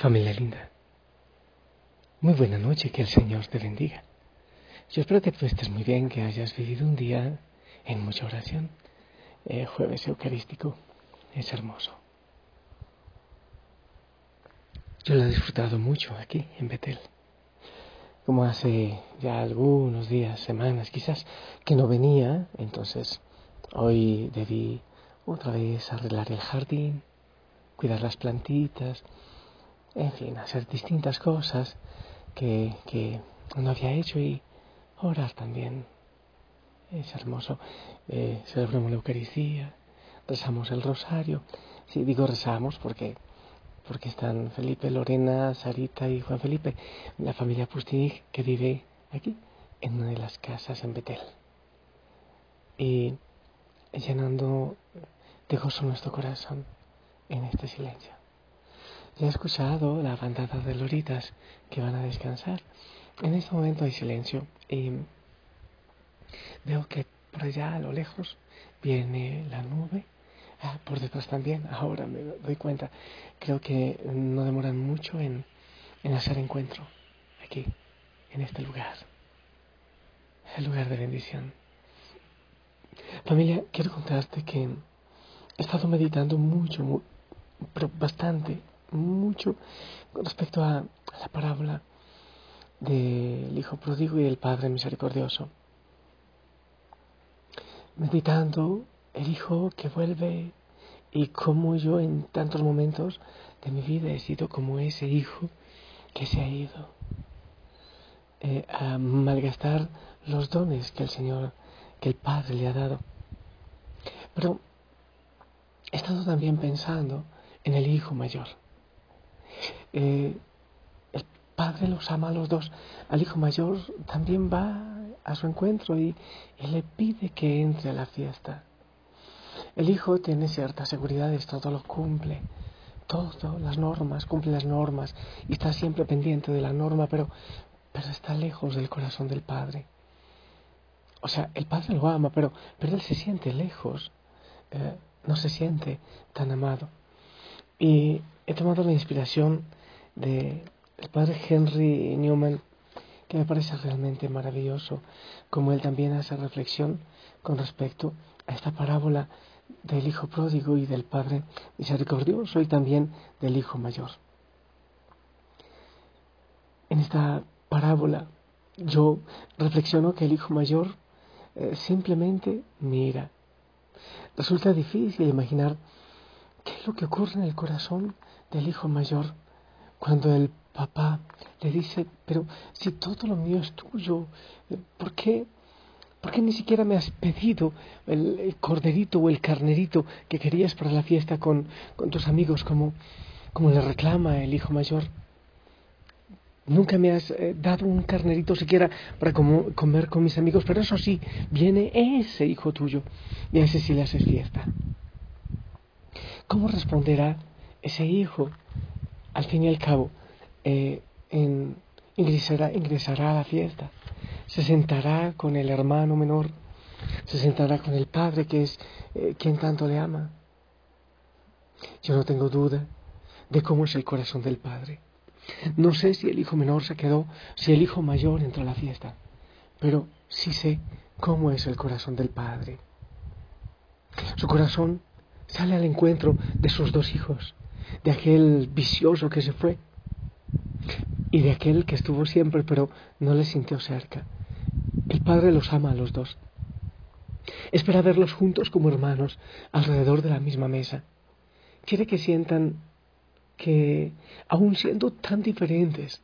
Familia linda, muy buena noche, que el Señor te bendiga. Yo espero que tú estés muy bien, que hayas vivido un día en mucha oración. El jueves Eucarístico es hermoso. Yo lo he disfrutado mucho aquí en Betel. Como hace ya algunos días, semanas quizás, que no venía, entonces hoy debí otra vez arreglar el jardín, cuidar las plantitas, en fin, hacer distintas cosas que, que no había hecho y orar también. Es hermoso. Eh, celebramos la Eucaristía, rezamos el rosario. Sí, digo rezamos porque, porque están Felipe, Lorena, Sarita y Juan Felipe, la familia Pustinich que vive aquí, en una de las casas en Betel. Y llenando de gozo nuestro corazón en este silencio. He escuchado la bandada de loritas que van a descansar. En este momento hay silencio y veo que por allá a lo lejos viene la nube. Ah, por detrás también, ahora me doy cuenta. Creo que no demoran mucho en, en hacer encuentro aquí, en este lugar. El lugar de bendición. Familia, quiero contarte que he estado meditando mucho, pero bastante, mucho con respecto a la parábola del Hijo Pródigo y del Padre Misericordioso. Meditando el Hijo que vuelve y cómo yo en tantos momentos de mi vida he sido como ese Hijo que se ha ido eh, a malgastar los dones que el Señor, que el Padre le ha dado. Pero he estado también pensando en el Hijo mayor eh, el padre los ama a los dos. Al hijo mayor también va a su encuentro y, le pide que entre a la fiesta. El hijo tiene ciertas seguridades, todo lo cumple, todo, las normas, cumple las normas y está siempre pendiente de la norma, pero, pero está lejos del corazón del padre. O sea, el padre lo ama, pero, pero él se siente lejos, eh, no se siente tan amado. Y he tomado la inspiración del padre Henry Newman, que me parece realmente maravilloso, como él también hace reflexión con respecto a esta parábola del hijo pródigo y del padre misericordioso y también del hijo mayor. En esta parábola yo reflexiono que el hijo mayor eh, simplemente mira. Resulta difícil imaginar qué es lo que ocurre en el corazón del hijo mayor cuando el papá le dice, pero si todo lo mío es tuyo, ¿por qué, por qué ni siquiera me has pedido el, corderito o el carnerito que querías para la fiesta con, con tus amigos, como, como le reclama el hijo mayor? Nunca me has eh, dado un carnerito siquiera para comer con mis amigos, pero eso sí, viene ese hijo tuyo y a ese sí le haces fiesta. ¿Cómo responderá ese hijo al fin y al cabo, eh, ingresará, a la fiesta, se sentará con el hermano menor, se sentará con el padre que es eh, quien tanto le ama. Yo no tengo duda de cómo es el corazón del padre. No sé si el hijo menor se quedó, si el hijo mayor entró a la fiesta, pero sí sé cómo es el corazón del padre. Su corazón sale al encuentro de sus dos hijos, de aquel vicioso que se fue y de aquel que estuvo siempre pero no le sintió cerca. El Padre los ama a los dos. Espera verlos juntos como hermanos alrededor de la misma mesa. Quiere que sientan que, aun siendo tan diferentes,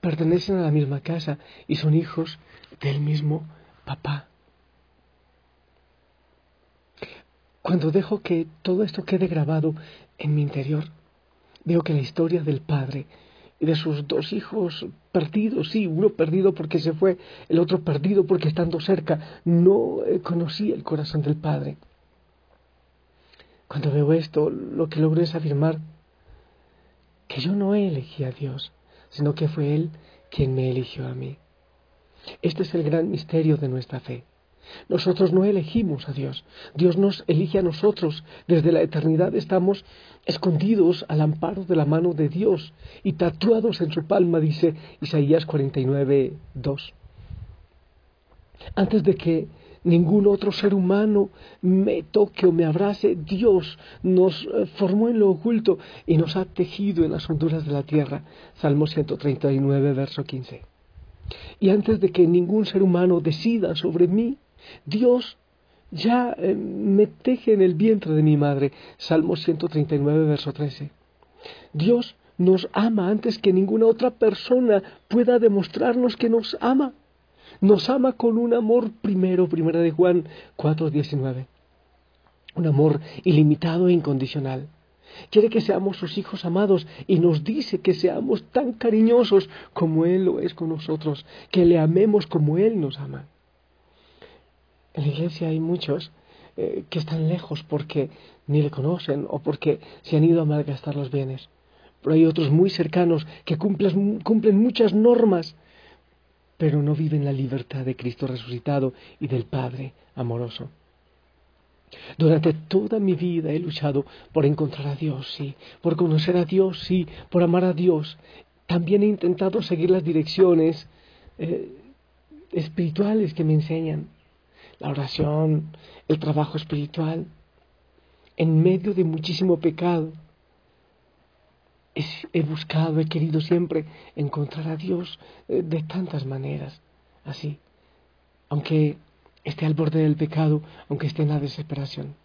pertenecen a la misma casa y son hijos del mismo papá. Cuando dejo que todo esto quede grabado en mi interior, veo que la historia del padre y de sus dos hijos perdidos, sí, uno perdido porque se fue, el otro perdido porque estando cerca no eh, conocía el corazón del padre. Cuando veo esto, lo que logro es afirmar que yo no elegí a Dios, sino que fue Él quien me eligió a mí. Este es el gran misterio de nuestra fe. Nosotros no elegimos a Dios, Dios nos elige a nosotros. Desde la eternidad estamos escondidos al amparo de la mano de Dios y tatuados en su palma, dice Isaías 49, 2. Antes de que ningún otro ser humano me toque o me abrace, Dios nos eh, formó en lo oculto y nos ha tejido en las honduras de la tierra. Salmo 139, verso 15. Y antes de que ningún ser humano decida sobre mí, Dios ya eh, me teje en el vientre de mi madre. Salmo 139, verso 13. Dios nos ama antes que ninguna otra persona pueda demostrarnos que nos ama. Nos ama con un amor primero, primera de Juan 4, 19. Un amor ilimitado e incondicional. Quiere que seamos sus hijos amados y nos dice que seamos tan cariñosos como Él lo es con nosotros, que le amemos como Él nos ama. En la iglesia hay muchos eh, que están lejos porque ni le conocen o porque se han ido a malgastar los bienes. Pero hay otros muy cercanos que cumplen, muchas normas, pero no viven la libertad de Cristo resucitado y del Padre amoroso. Durante toda mi vida he luchado por encontrar a Dios, sí, por conocer a Dios, sí, por amar a Dios. También he intentado seguir las direcciones eh, espirituales que me enseñan la oración, el trabajo espiritual, en medio de muchísimo pecado. he buscado, he querido siempre encontrar a Dios eh, de tantas maneras, así, aunque esté al borde del pecado, aunque esté en la desesperación.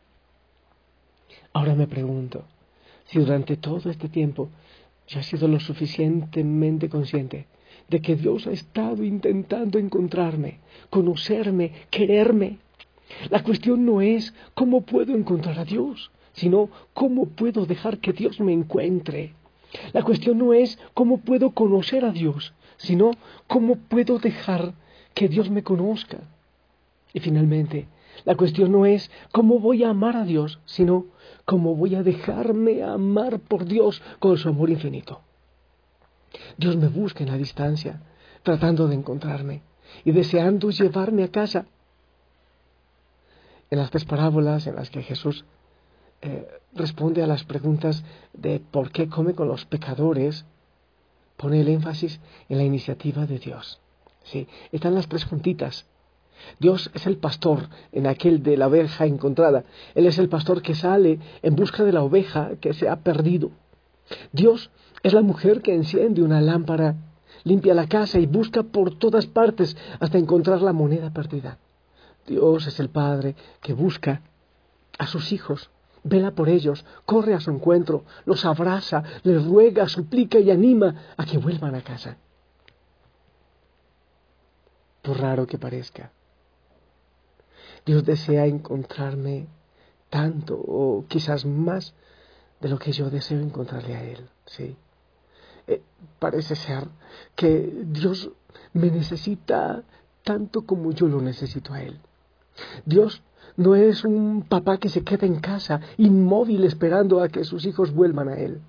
Ahora me pregunto si durante todo este tiempo yo he sido lo suficientemente consciente de que Dios ha estado intentando encontrarme, conocerme, quererme. La cuestión no es cómo puedo encontrar a Dios, sino cómo puedo dejar que Dios me encuentre. La cuestión no es cómo puedo conocer a Dios, sino cómo puedo dejar que Dios me conozca. Y finalmente, la cuestión no es cómo voy a amar a Dios, sino cómo voy a dejarme amar por Dios con su amor infinito. Dios me busca en la distancia, tratando de encontrarme y deseando llevarme a casa. En las tres parábolas en las que Jesús eh, responde a las preguntas de por qué come con los pecadores, pone el énfasis en la iniciativa de Dios. Sí, están las tres juntitas. Dios es el pastor en aquel de la oveja encontrada. Él es el pastor que sale en busca de la oveja que se ha perdido. Dios es la mujer que enciende una lámpara, limpia la casa y busca por todas partes hasta encontrar la moneda perdida. Dios es el Padre que busca a sus hijos, vela por ellos, corre a su encuentro, los abraza, les ruega, suplica y anima a que vuelvan a casa. Por raro que parezca, Dios desea encontrarme tanto o quizás más de lo que yo deseo encontrarle a Él, sí. Eh, parece ser que Dios me necesita tanto como yo lo necesito a Él. Dios no es un papá que se queda en casa, inmóvil, esperando a que sus hijos vuelvan a Él,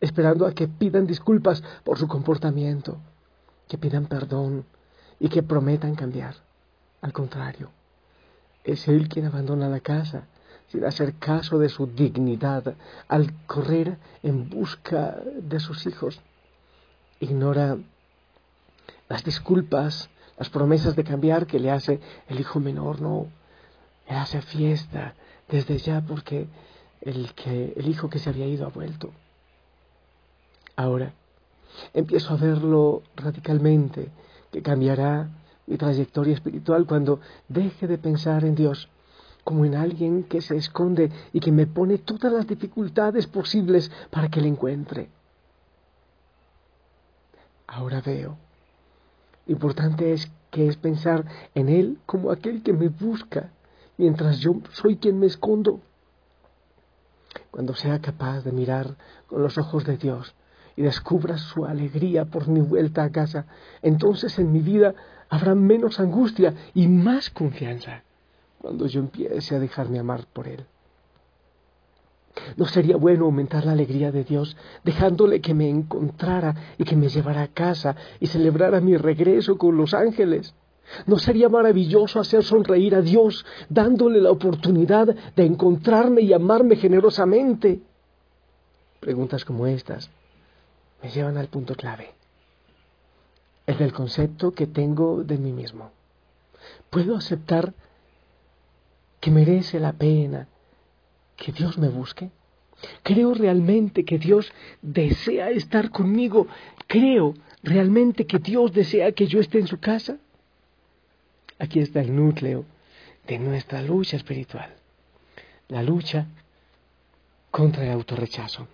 esperando a que pidan disculpas por su comportamiento, que pidan perdón y que prometan cambiar. Al contrario, es Él quien abandona la casa sin hacer caso de su dignidad al correr en busca de sus hijos. Ignora las disculpas, las promesas de cambiar que le hace el hijo menor, no, le hace fiesta desde ya porque el, que, el hijo que se había ido ha vuelto. Ahora empiezo a verlo radicalmente, que cambiará mi trayectoria espiritual cuando deje de pensar en Dios como en alguien que se esconde y que me pone todas las dificultades posibles para que le encuentre ahora veo. Lo importante es que es pensar en Él como aquel que me busca, mientras yo soy quien me escondo. Cuando sea capaz de mirar con los ojos de Dios y descubra su alegría por mi vuelta a casa, entonces en mi vida habrá menos angustia y más confianza cuando yo empiece a dejarme amar por Él. ¿No sería bueno aumentar la alegría de Dios dejándole que me encontrara y que me llevara a casa y celebrara mi regreso con los ángeles? ¿No sería maravilloso hacer sonreír a Dios dándole la oportunidad de encontrarme y amarme generosamente? Preguntas como estas me llevan al punto clave, el del concepto que tengo de mí mismo. ¿Puedo aceptar merece la pena que Dios me busque? ¿Creo realmente que Dios desea estar conmigo? ¿Creo realmente que Dios desea que yo esté en su casa? Aquí está el núcleo de nuestra lucha espiritual, la lucha contra el autorrechazo,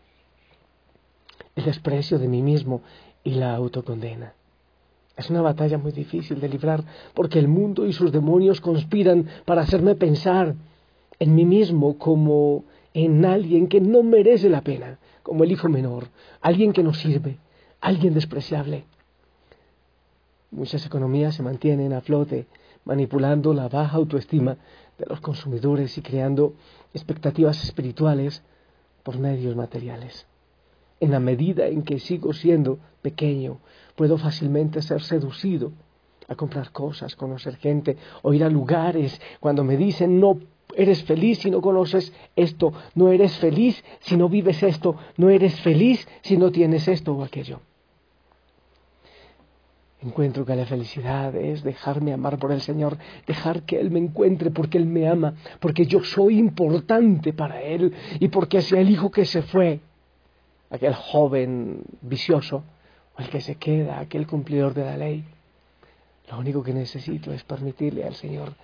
el desprecio de mí mismo y la autocondena. Es una batalla muy difícil de librar porque el mundo y sus demonios conspiran para hacerme pensar en mí mismo como en alguien que no merece la pena, como el hijo menor, alguien que no sirve, alguien despreciable. Muchas economías se mantienen a flote manipulando la baja autoestima de los consumidores y creando expectativas espirituales por medios materiales. En la medida en que sigo siendo pequeño, puedo fácilmente ser seducido a comprar cosas, conocer gente o ir a lugares cuando me dicen no eres feliz si no conoces esto, no eres feliz si no vives esto, no eres feliz si no tienes esto o aquello. Encuentro que la felicidad es dejarme amar por el Señor, dejar que Él me encuentre porque Él me ama, porque yo soy importante para Él y porque sea el hijo que se fue, aquel joven vicioso, o el que se queda, aquel cumplidor de la ley. Lo único que necesito es permitirle al Señor,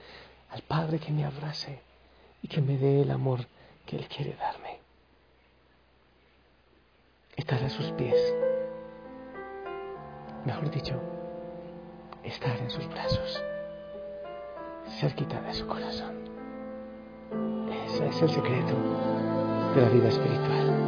al Padre que me abrace y que me dé el amor que Él quiere darme. Estar a sus pies. Mejor dicho, estar en sus brazos, cerquita de su corazón. Ese es el secreto de la vida espiritual.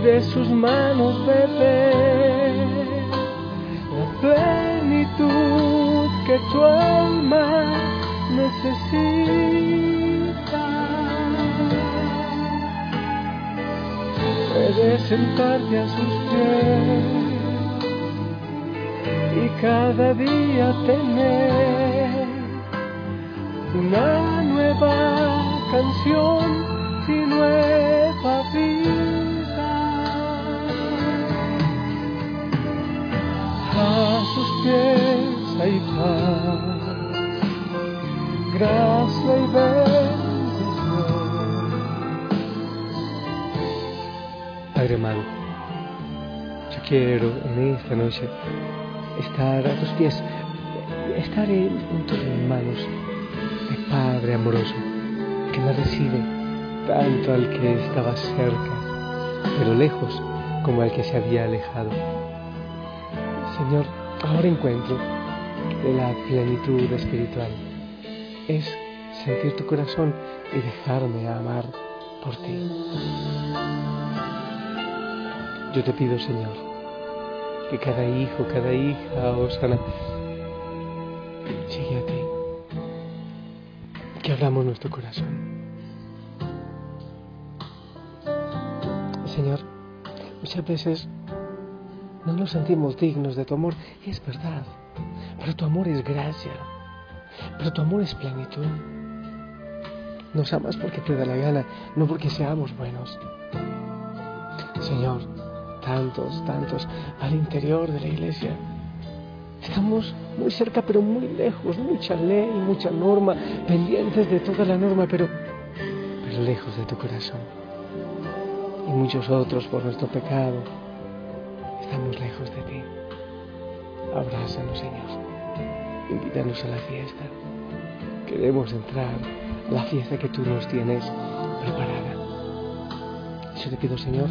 de sus manos beber la plenitud que tu alma necesita. puedes sentarte a sus pies y cada día tener una nueva canción quiero en esta noche estar a tus pies, estar en, tus manos de Padre amoroso que me recibe tanto al que estaba cerca, pero lejos como al que se había alejado. Señor, ahora encuentro la plenitud espiritual es sentir tu corazón y dejarme amar por ti. Yo te pido, Señor, que cada hijo, cada hija, Osana, llegue a ti, que abramos nuestro corazón. Señor, muchas veces no nos sentimos dignos de tu amor, y es verdad, pero tu amor es gracia, pero tu amor es plenitud. Nos amas porque te da la gana, no porque seamos buenos. Señor, tantos, tantos al interior de la iglesia. Estamos muy cerca, pero muy lejos, mucha ley, mucha norma, pendientes de toda la norma, pero, pero lejos de tu corazón. Y muchos otros por nuestro pecado. Estamos lejos de ti. Abrázanos, Señor. Invítanos a la fiesta. Queremos entrar a la fiesta que tú nos tienes preparada. Yo te pido, Señor,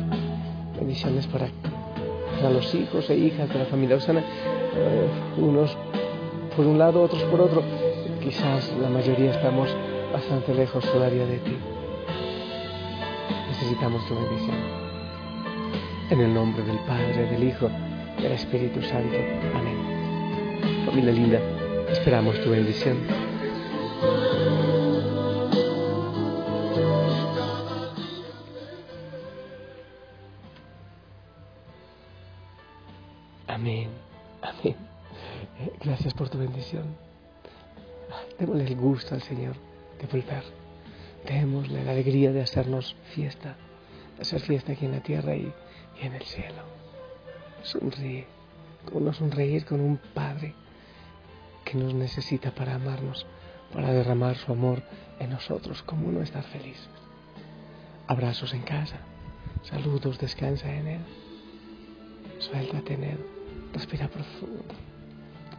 bendiciones para, para los hijos e hijas de la familia Osana, eh, unos por un lado, otros por otro. Quizás la mayoría estamos bastante lejos todavía de ti. Necesitamos tu bendición. En el nombre del Padre, del Hijo, del Espíritu Santo. Amén. Familia linda, esperamos tu bendición. Tu bendición. Démosle el gusto al Señor de volver. Démosle la alegría de hacernos fiesta, de hacer fiesta aquí en la tierra y, y en el cielo. Sonríe, como no sonreír con un Padre que nos necesita para amarnos, para derramar su amor en nosotros, como no estar feliz. Abrazos en casa, saludos, descansa en Él, suéltate en Él, respira profundo.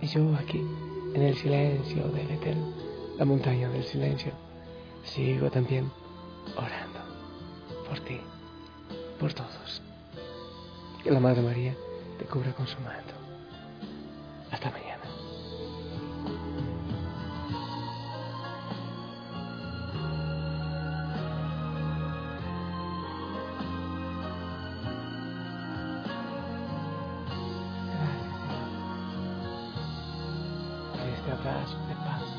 Y yo aquí, en el silencio de Betel, la montaña del silencio, sigo también orando por ti, por todos. Que la Madre María te cubra con su manto. Por este abrazo de paz,